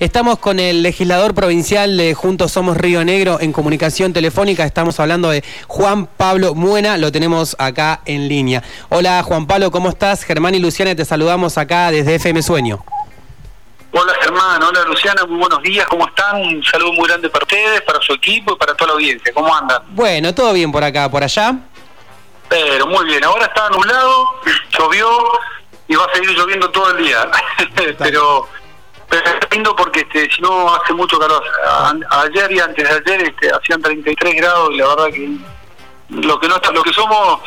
Estamos con el legislador provincial de Juntos Somos Río Negro en comunicación telefónica. Estamos hablando de Juan Pablo Muena, lo tenemos acá en línea. Hola Juan Pablo, ¿cómo estás? Germán y Luciana, te saludamos acá desde FM Sueño. Hola Germán, hola Luciana, muy buenos días, ¿cómo están? Un saludo muy grande para ustedes, para su equipo y para toda la audiencia. ¿Cómo andan? Bueno, todo bien por acá, por allá. Pero muy bien, ahora está nublado, llovió y va a seguir lloviendo todo el día. Pero pero es lindo porque este, si no hace mucho calor. ayer y antes de ayer este, hacían 33 grados y la verdad que lo que no lo que somos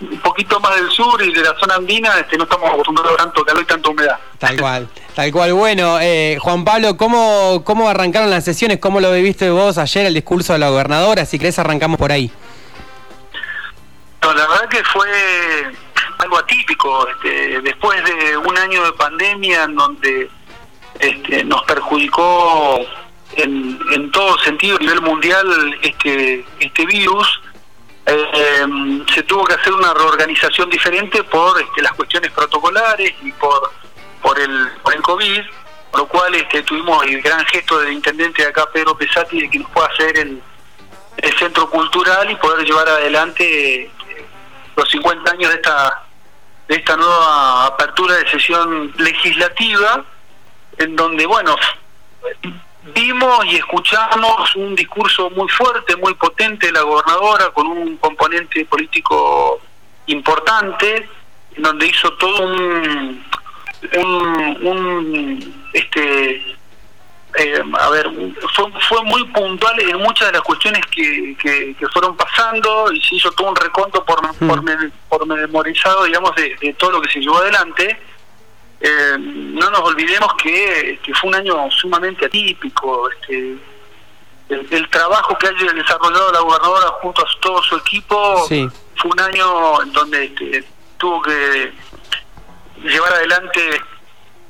un poquito más del sur y de la zona andina, este, no estamos acostumbrados a tanto calor y tanta humedad. Tal cual, tal cual. Bueno, eh, Juan Pablo, ¿cómo, ¿cómo arrancaron las sesiones? ¿Cómo lo viviste vos ayer el discurso de la gobernadora? Si crees arrancamos por ahí. No, la verdad que fue algo atípico. Este, después de un año de pandemia en donde este, nos perjudicó en, en, todo sentido a nivel mundial este, este virus. Eh, se tuvo que hacer una reorganización diferente por este, las cuestiones protocolares y por por el por el COVID, lo cual este, tuvimos el gran gesto del intendente de acá, Pedro Pesati, de que nos pueda hacer el, el centro cultural y poder llevar adelante eh, los 50 años de esta de esta nueva apertura de sesión legislativa en donde, bueno, vimos y escuchamos un discurso muy fuerte, muy potente de la gobernadora, con un componente político importante, en donde hizo todo un, un, este, eh, a ver, fue, fue muy puntual en muchas de las cuestiones que, que, fueron pasando y se hizo todo un reconto por, por, mm. por memorizado, digamos, de todo lo que se llevó adelante eh, no nos olvidemos que, fue un año sumamente atípico. Este, el, trabajo que haya desarrollado la gobernadora junto a todo su equipo fue un año en donde este, tuvo que llevar adelante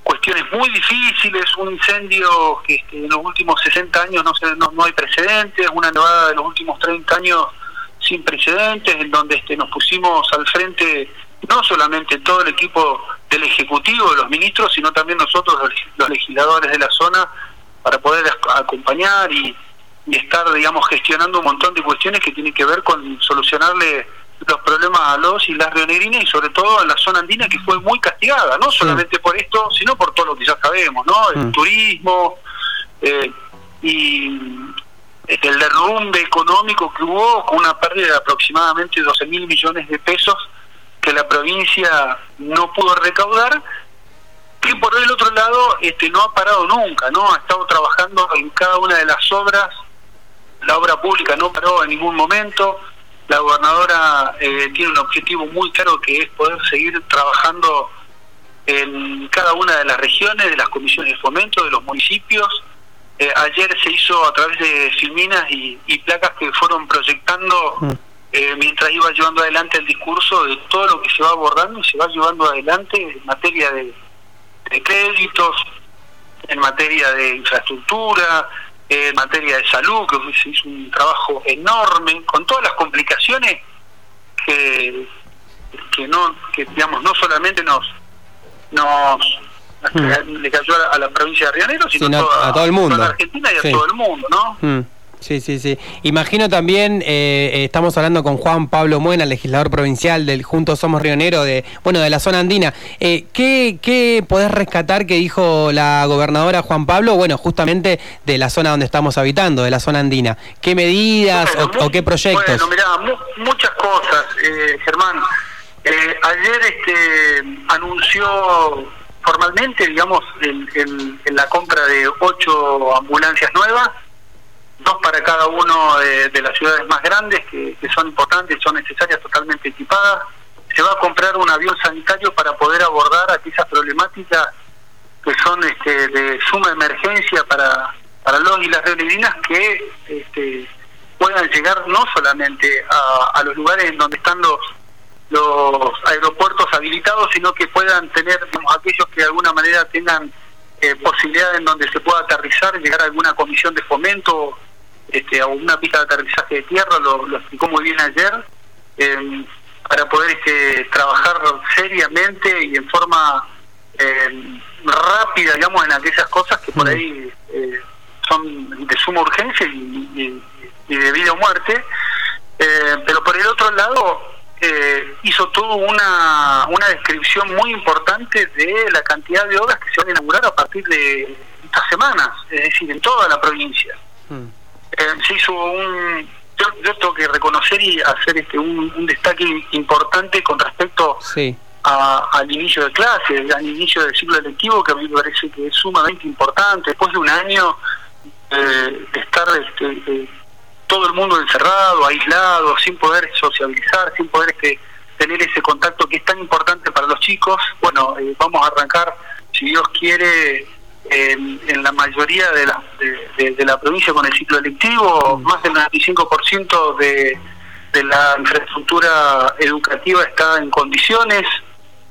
cuestiones muy difíciles, un incendio que este, en los últimos 60 años no, no, no hay precedentes, una nevada de los últimos 30 años sin precedentes, en donde este, nos pusimos al frente no solamente todo el equipo del Ejecutivo, de los ministros, sino también nosotros, los legisladores de la zona, para poder acompañar y, estar, digamos, gestionando un montón de cuestiones que tienen que ver con solucionarle los problemas a los y las rionegrinas y sobre todo en la zona andina que fue muy castigada, no solamente por esto, sino por todo lo que ya sabemos, ¿no? El mm. turismo eh, y el derrumbe económico que hubo con una pérdida de aproximadamente 12 mil millones de pesos que la provincia no pudo recaudar, que por el otro lado este no ha parado nunca, ¿no? Ha estado trabajando en cada una de las obras, la obra pública no paró en ningún momento, la gobernadora eh, tiene un objetivo muy claro que es poder seguir trabajando en cada una de las regiones, de las comisiones de fomento, de los municipios. Eh, ayer se hizo a través de filminas y, placas que fueron proyectando... Mm. Mientras iba llevando adelante el discurso de todo lo que se va abordando y se va llevando adelante en materia de, créditos, en materia de infraestructura, en materia de salud, que se hizo un trabajo enorme, con todas las complicaciones que, que no, que digamos, no solamente nos nos mm. le cayó a la, provincia de Río sino, a, todo el mundo. a la Argentina y a todo el mundo, ¿no? Mm. Sí, sí, sí. Imagino también, eh, eh, estamos hablando con Juan Pablo Muena, legislador provincial del Juntos Somos Rionero, de, bueno, de la zona andina. Eh, ¿qué, ¿Qué podés rescatar que dijo la gobernadora Juan Pablo? Bueno, justamente de la zona donde estamos habitando, de la zona andina. ¿Qué medidas o, qué proyectos? Bueno, mirá, muchas cosas, Germán. ayer este, anunció formalmente, digamos, la compra de ocho ambulancias nuevas dos para cada uno de, las ciudades más grandes que, son importantes, son necesarias, totalmente equipadas. Se va a comprar un avión sanitario para poder abordar aquellas problemáticas que son este, de suma emergencia para, para los y las rionegrinas que este, puedan llegar no solamente a, los lugares en donde están los los aeropuertos habilitados, sino que puedan tener aquellos que de alguna manera tengan eh, posibilidad en donde se pueda aterrizar, llegar a alguna comisión de fomento este, a una pista de aterrizaje de tierra, lo, explicó muy bien ayer, em, para poder este, trabajar seriamente y en forma em, rápida, digamos, en aquellas cosas que por ahí eh, son de suma urgencia y, de vida o muerte. Eh, pero por el otro lado, eh, hizo todo una, una descripción muy importante de la cantidad de obras que se van a inaugurar a partir de estas semanas, es decir, en toda la provincia. Mm. Se hizo un yo, tengo que reconocer y hacer este un, destaque importante con respecto al inicio de clase, al inicio del ciclo electivo, que a mí me parece que es sumamente importante. Después de un año eh, de estar este, eh, todo el mundo encerrado, aislado, sin poder sociabilizar, sin poder este, tener ese contacto que es tan importante para los chicos, bueno, eh, vamos a arrancar, si Dios quiere, en, la mayoría de la, de, la provincia con el ciclo electivo, mm. más del 95% de, de la infraestructura educativa está en condiciones.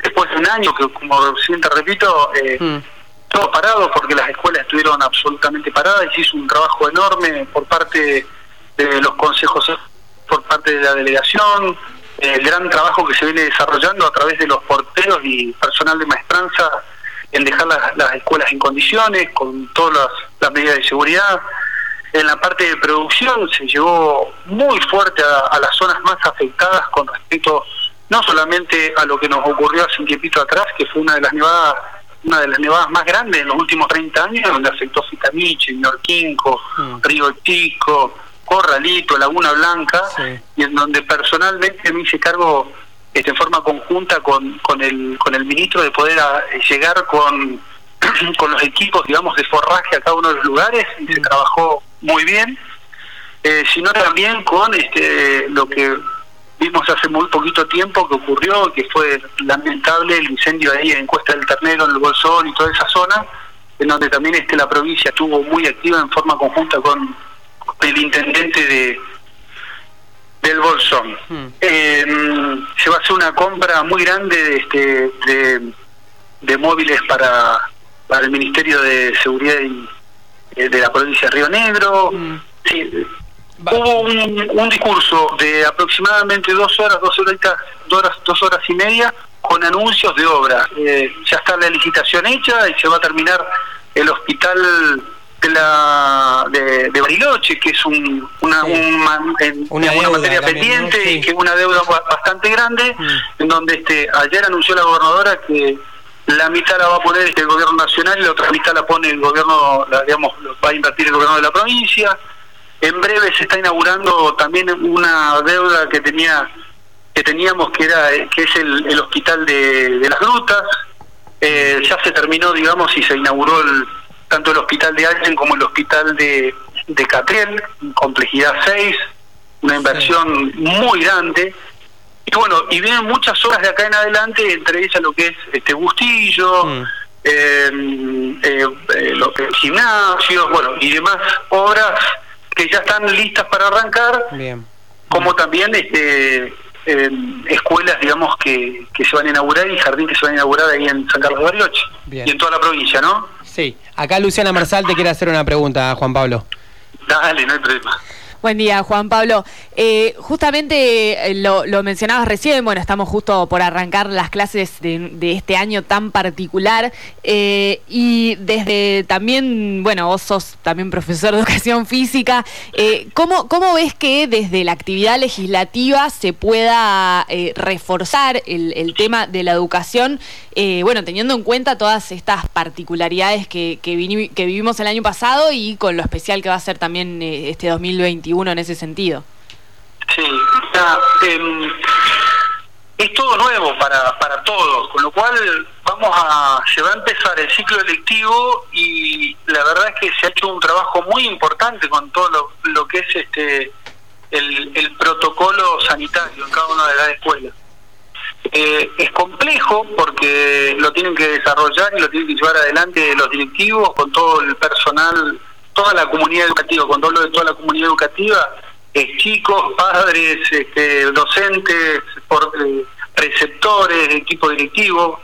Después de un año, que como siempre repito, eh, mm. todo parado porque las escuelas estuvieron absolutamente paradas y se hizo un trabajo enorme por parte de los consejos, por parte de la delegación, el gran trabajo que se viene desarrollando a través de los porteros y personal de maestranza en dejar las, escuelas en condiciones, con todas las, medidas de seguridad. En la parte de producción se llegó muy fuerte a, las zonas más afectadas con respecto no solamente a lo que nos ocurrió hace un tiempito atrás, que fue una de las nevadas una de las nevadas más grandes en los últimos 30 años, donde afectó Fitamiche, Norquinco, mm. Río Chico, Corralito, Laguna Blanca, y en donde personalmente me hice cargo este, en forma conjunta con, con, el, con el ministro de poder llegar con, con los equipos, digamos, de forraje a cada uno de los lugares y se trabajó muy bien, eh, sino también con este, lo que vimos hace muy poquito tiempo que ocurrió, que fue lamentable el incendio ahí en Cuesta del Ternero, en el Bolsón y toda esa zona, en donde también este, la provincia estuvo muy activa en forma conjunta con el intendente de, del Bolsón. Hmm. Eh, se va a hacer una compra muy grande de, este, de, móviles para, para el Ministerio de Seguridad eh, de la provincia de Río Negro. Hmm. hubo un, discurso de aproximadamente dos horas, dos horas, dos horas, dos horas y media con anuncios de obras. Eh, ya está la licitación hecha y se va a terminar el hospital de la de, Bariloche, que es un, una, una, materia pendiente y que es una deuda bastante grande, mm. en donde este ayer anunció la gobernadora que la mitad la va a poner este, el gobierno nacional y la otra mitad la pone el gobierno, digamos, va a invertir el gobierno de la provincia. En breve se está inaugurando también una deuda que tenía que teníamos que era que es el, hospital de, las grutas. Eh, ya se terminó, digamos, y se inauguró el tanto el hospital de Allen como el hospital de, de Catriel, complejidad 6, una inversión muy grande. Y bueno, y vienen muchas obras de acá en adelante, entre ellas lo que es este Bustillo, mm. eh, eh, eh, los gimnasios, bueno, y demás obras que ya están listas para arrancar, Bien. como también este escuelas, digamos, que, que se van a inaugurar y jardín que se van a inaugurar ahí en San Carlos de Bariloche y en toda la provincia, ¿no? Sí, acá Luciana Marsal te quiere hacer una pregunta, Juan Pablo. Dale, no hay problema. Buen día, Juan Pablo. Eh, justamente eh, lo, mencionabas recién, bueno, estamos justo por arrancar las clases de, este año tan particular eh, y desde también, bueno, vos sos también profesor de educación física, ¿cómo, ¿cómo, ves que desde la actividad legislativa se pueda reforzar el, tema de la educación, bueno, teniendo en cuenta todas estas particularidades que, que, vivimos el año pasado y con lo especial que va a ser también este 2021? uno en ese sentido. Sí, em, es todo nuevo para, para todos, con lo cual vamos a, se va a empezar el ciclo electivo y la verdad es que se ha hecho un trabajo muy importante con todo lo, que es este el, el, protocolo sanitario en cada una de las escuelas. Eh, es complejo porque lo tienen que desarrollar y lo tienen que llevar adelante los directivos con todo el personal toda la comunidad educativa, cuando hablo de toda la comunidad educativa, es chicos, padres, este, docentes, por, eh, receptores, equipo directivo,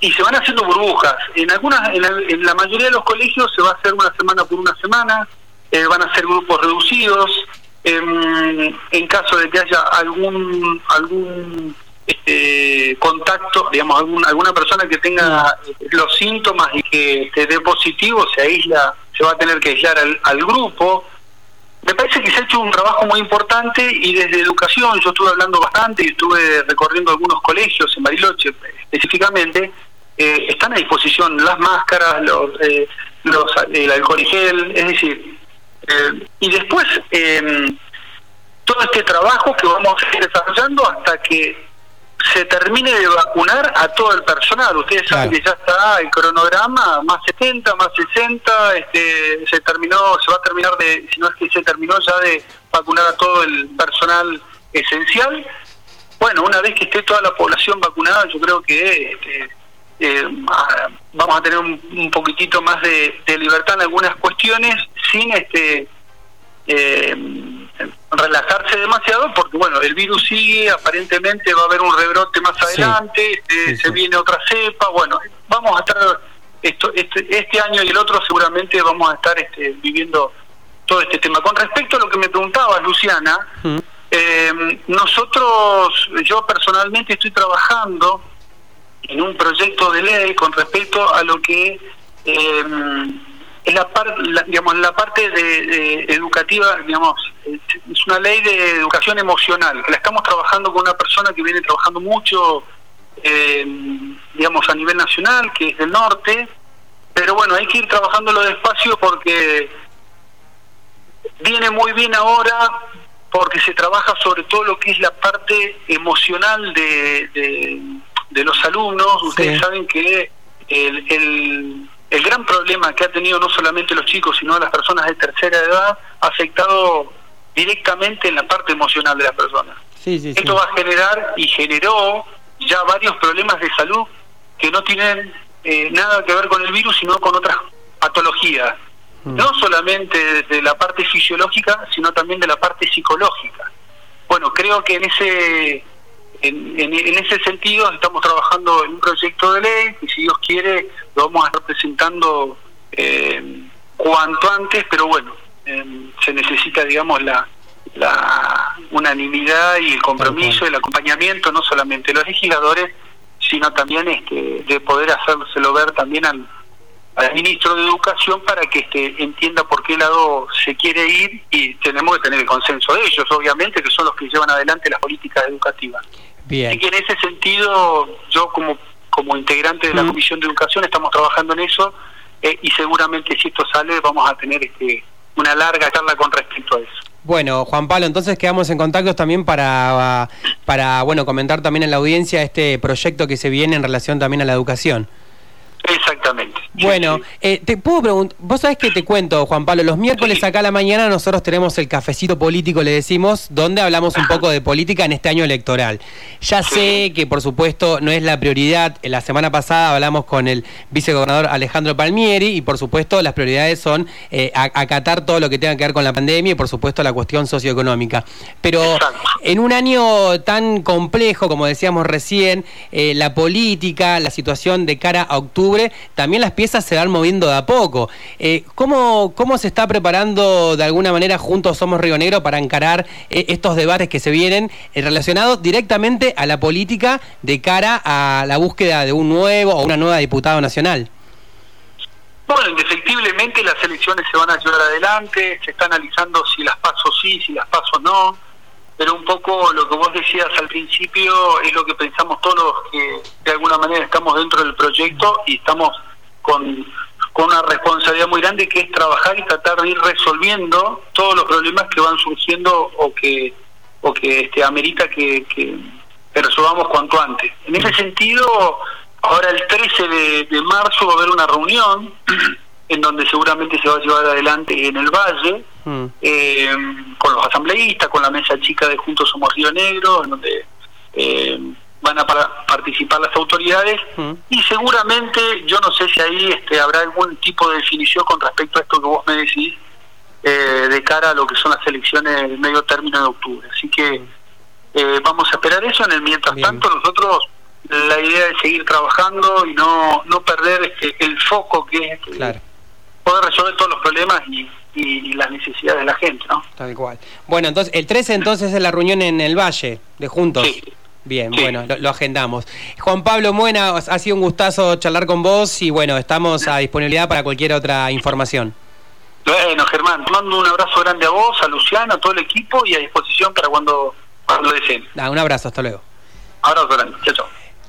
y se van haciendo burbujas. En algunas, en la, mayoría de los colegios se va a hacer una semana por una semana, eh, van a ser grupos reducidos. en caso de que haya algún algún este, contacto, digamos, alguna persona que tenga los síntomas y que te dé positivo, se aísla, se va a tener que aislar al, grupo. Me parece que se ha hecho un trabajo muy importante y desde educación, yo estuve hablando bastante y estuve recorriendo algunos colegios en Bariloche específicamente, eh, están a disposición las máscaras, los, eh, los, el alcohol y gel, es decir, eh, y después todo este trabajo que vamos a seguir desarrollando hasta que se termine de vacunar a todo el personal. Ustedes saben que ya está el cronograma, más 70, más 60, este, se terminó, se va a terminar de, si no es que se terminó ya de vacunar a todo el personal esencial. Bueno, una vez que esté toda la población vacunada, yo creo que este, eh, vamos a tener un, poquitito más de, de, libertad en algunas cuestiones sin este eh, relajarse demasiado porque bueno el virus sigue aparentemente va a haber un rebrote más adelante eh, se viene otra cepa bueno vamos a estar esto este, este año y el otro seguramente vamos a estar este, viviendo todo este tema. Con respecto a lo que me preguntabas Luciana eh, nosotros yo personalmente estoy trabajando en un proyecto de ley con respecto a lo que eh, es la, parte digamos, la parte de, educativa, digamos, es una ley de educación emocional. La estamos trabajando con una persona que viene trabajando mucho, eh, digamos, a nivel nacional, que es del norte, pero bueno, hay que ir trabajándolo despacio porque viene muy bien ahora porque se trabaja sobre todo lo que es la parte emocional de, de, los alumnos. Ustedes saben que el el gran problema que ha tenido no solamente los chicos, sino las personas de tercera edad, ha afectado directamente en la parte emocional de las personas. Esto va a generar y generó ya varios problemas de salud que no tienen eh, nada que ver con el virus, sino con otras patologías. Mm. No solamente de la parte fisiológica, sino también de la parte psicológica. Bueno, creo que en ese en, en, ese sentido estamos trabajando en un proyecto de ley y si Dios quiere lo vamos a estar presentando eh, cuanto antes, pero bueno, eh, se necesita, digamos, la, la unanimidad y el compromiso, el acompañamiento, no solamente de los legisladores, sino también este, de poder hacérselo ver también al, al ministro de Educación para que este, entienda por qué lado se quiere ir y tenemos que tener el consenso de ellos, obviamente, que son los que llevan adelante las políticas educativas. Bien. Y que en ese sentido, yo como, como integrante de la. Comisión de Educación estamos trabajando en eso eh, y seguramente si esto sale vamos a tener este, una larga charla con respecto a eso. Bueno, Juan Pablo, entonces quedamos en contacto también para, para bueno, comentar también en la audiencia este proyecto que se viene en relación también a la educación. Exactamente. Bueno, eh, te puedo preguntar, vos sabés que te cuento, Juan Pablo, los miércoles acá a la mañana nosotros tenemos el cafecito político, le decimos, donde hablamos un poco de política en este año electoral. Ya sé que por supuesto no es la prioridad, la semana pasada hablamos con el vicegobernador Alejandro Palmieri y por supuesto las prioridades son eh, acatar todo lo que tenga que ver con la pandemia y por supuesto la cuestión socioeconómica. Pero en un año tan complejo, como decíamos recién, eh, la política, la situación de cara a octubre, también las piezas se van moviendo de a poco. Eh, ¿cómo, ¿Cómo se está preparando de alguna manera juntos Somos Río Negro para encarar eh, estos debates que se vienen eh, relacionados directamente a la política de cara a la búsqueda de un nuevo o una nueva diputada nacional? Bueno, indefectiblemente las elecciones se van a llevar adelante, se está analizando si las paso sí, si las paso no pero un poco lo que vos decías al principio es lo que pensamos todos los que de alguna manera estamos dentro del proyecto y estamos con, una responsabilidad muy grande que es trabajar y tratar de ir resolviendo todos los problemas que van surgiendo o que o que este amerita que, que, resolvamos cuanto antes. En ese sentido, ahora el 13 de, de marzo va a haber una reunión en donde seguramente se va a llevar adelante en el Valle, mm. eh, con los asambleístas, con la mesa chica de Juntos Somos Río Negro, en donde eh, van a participar las autoridades, mm. y seguramente, yo no sé si ahí este, habrá algún tipo de definición con respecto a esto que vos me decís, eh, de cara a lo que son las elecciones del medio término de octubre. Así que vamos a esperar eso, en el mientras tanto nosotros la idea es seguir trabajando y no, no perder este, el foco que es claro poder resolver todos los problemas y, las necesidades de la gente, ¿no? Tal cual. Bueno, entonces, el 13 entonces es la reunión en el Valle de Juntos. Sí. Bien, bueno, lo, agendamos. Juan Pablo Muena, ha sido un gustazo charlar con vos y bueno, estamos a disponibilidad para cualquier otra información. Bueno, Germán, te mando un abrazo grande a vos, a Luciano, a todo el equipo y a disposición para cuando, cuando lo deseen. un abrazo, hasta luego. Abrazo grande, chao, chao.